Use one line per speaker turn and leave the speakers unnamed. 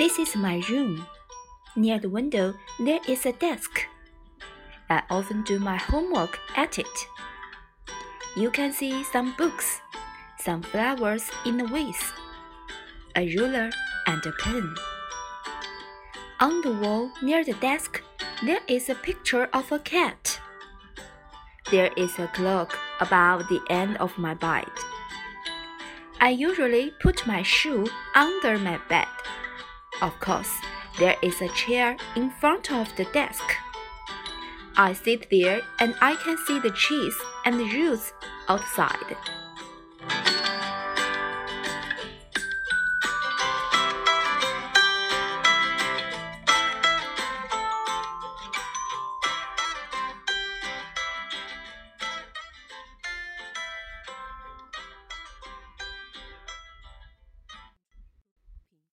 This is my room. Near the window, there is a desk. I often do my homework at it. You can see some books, some flowers in the vase, a ruler, and a pen. On the wall near the desk, there is a picture of a cat. There is a clock above the end of my bed. I usually put my shoe under my bed. Of course, there is a chair in front of the desk. I sit there and I can see the trees and the roads outside.